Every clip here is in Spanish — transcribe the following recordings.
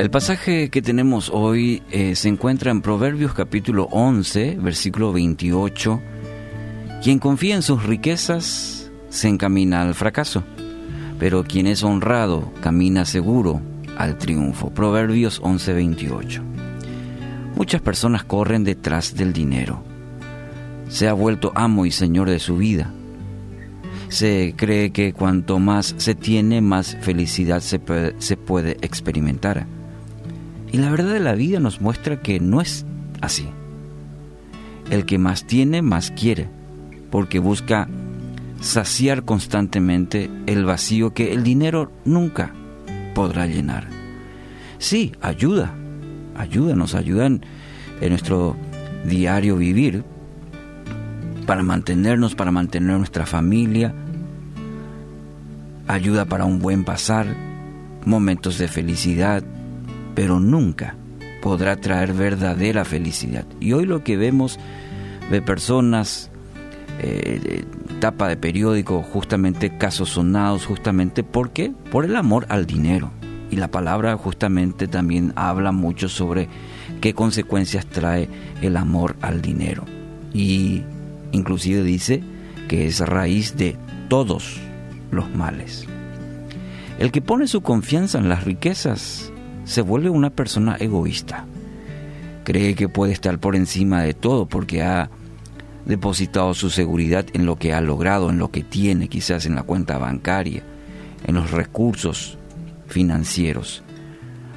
El pasaje que tenemos hoy eh, se encuentra en Proverbios capítulo 11, versículo 28. Quien confía en sus riquezas se encamina al fracaso, pero quien es honrado camina seguro al triunfo. Proverbios 11, 28. Muchas personas corren detrás del dinero. Se ha vuelto amo y señor de su vida. Se cree que cuanto más se tiene, más felicidad se se puede experimentar. Y la verdad de la vida nos muestra que no es así. El que más tiene, más quiere, porque busca saciar constantemente el vacío que el dinero nunca podrá llenar. Sí, ayuda, ayuda, nos ayudan en nuestro diario vivir para mantenernos, para mantener nuestra familia, ayuda para un buen pasar, momentos de felicidad, pero nunca podrá traer verdadera felicidad. Y hoy lo que vemos de personas, eh, tapa de periódico, justamente casos sonados, justamente porque por el amor al dinero. Y la palabra justamente también habla mucho sobre qué consecuencias trae el amor al dinero. Y inclusive dice que es raíz de todos los males. El que pone su confianza en las riquezas se vuelve una persona egoísta. Cree que puede estar por encima de todo porque ha depositado su seguridad en lo que ha logrado, en lo que tiene, quizás en la cuenta bancaria, en los recursos financieros.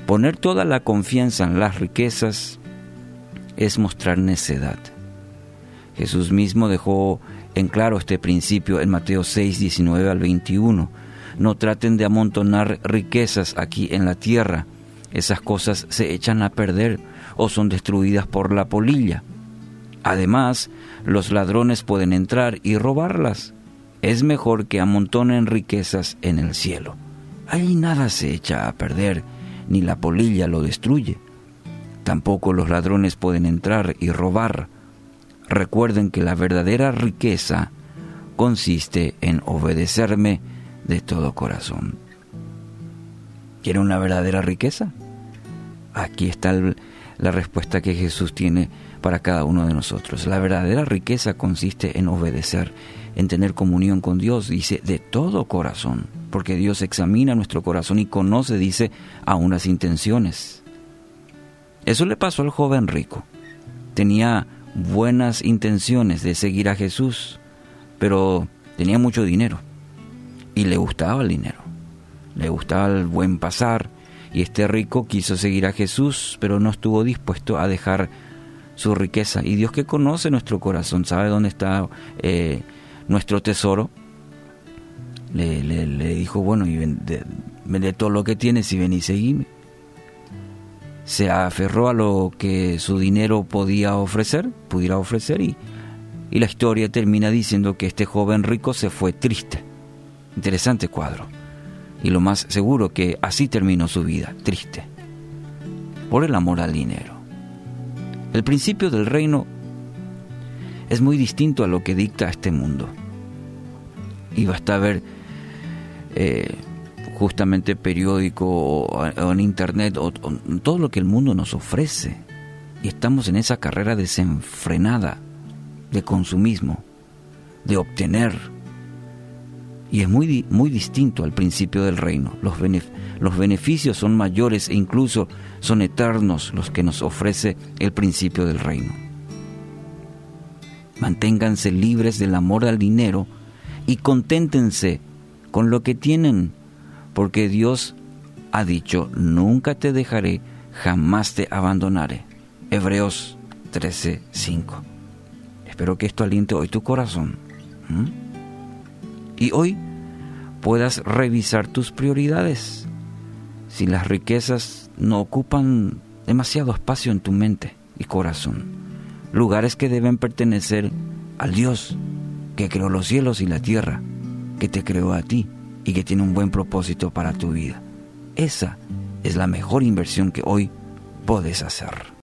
Poner toda la confianza en las riquezas es mostrar necedad. Jesús mismo dejó en claro este principio en Mateo 6, 19 al 21. No traten de amontonar riquezas aquí en la tierra, esas cosas se echan a perder o son destruidas por la polilla. Además, los ladrones pueden entrar y robarlas. Es mejor que amontonen riquezas en el cielo. Allí nada se echa a perder, ni la polilla lo destruye. Tampoco los ladrones pueden entrar y robar. Recuerden que la verdadera riqueza consiste en obedecerme de todo corazón. ¿Quiere una verdadera riqueza? Aquí está la respuesta que Jesús tiene para cada uno de nosotros. La verdadera riqueza consiste en obedecer, en tener comunión con Dios, dice, de todo corazón, porque Dios examina nuestro corazón y conoce, dice, aún las intenciones. Eso le pasó al joven rico. Tenía buenas intenciones de seguir a Jesús, pero tenía mucho dinero y le gustaba el dinero, le gustaba el buen pasar, y este rico quiso seguir a Jesús, pero no estuvo dispuesto a dejar su riqueza. Y Dios que conoce nuestro corazón, sabe dónde está eh, nuestro tesoro, le, dijo, bueno, y vende, vende, todo lo que tienes y ven y seguime. Se aferró a lo que su dinero podía ofrecer, pudiera ofrecer, y, y la historia termina diciendo que este joven rico se fue triste. Interesante cuadro y lo más seguro que así terminó su vida, triste, por el amor al dinero. El principio del reino es muy distinto a lo que dicta este mundo. Y basta ver eh, justamente periódico o, en internet todo lo que el mundo nos ofrece. Y estamos en esa carrera desenfrenada de consumismo, de obtener, y es muy, muy distinto al principio del reino. Los, los beneficios son mayores e incluso son eternos los que nos ofrece el principio del reino. Manténganse libres del amor al dinero y conténtense con lo que tienen, porque Dios ha dicho, nunca te dejaré, jamás te abandonaré. Hebreos 13:5. Espero que esto aliente hoy tu corazón y hoy puedas revisar tus prioridades. Si las riquezas no ocupan demasiado espacio en tu mente y corazón, lugares que deben pertenecer al Dios que creó los cielos y la tierra, que te creó a ti y que tiene un buen propósito para tu vida. Esa es la mejor inversión que hoy puedes hacer.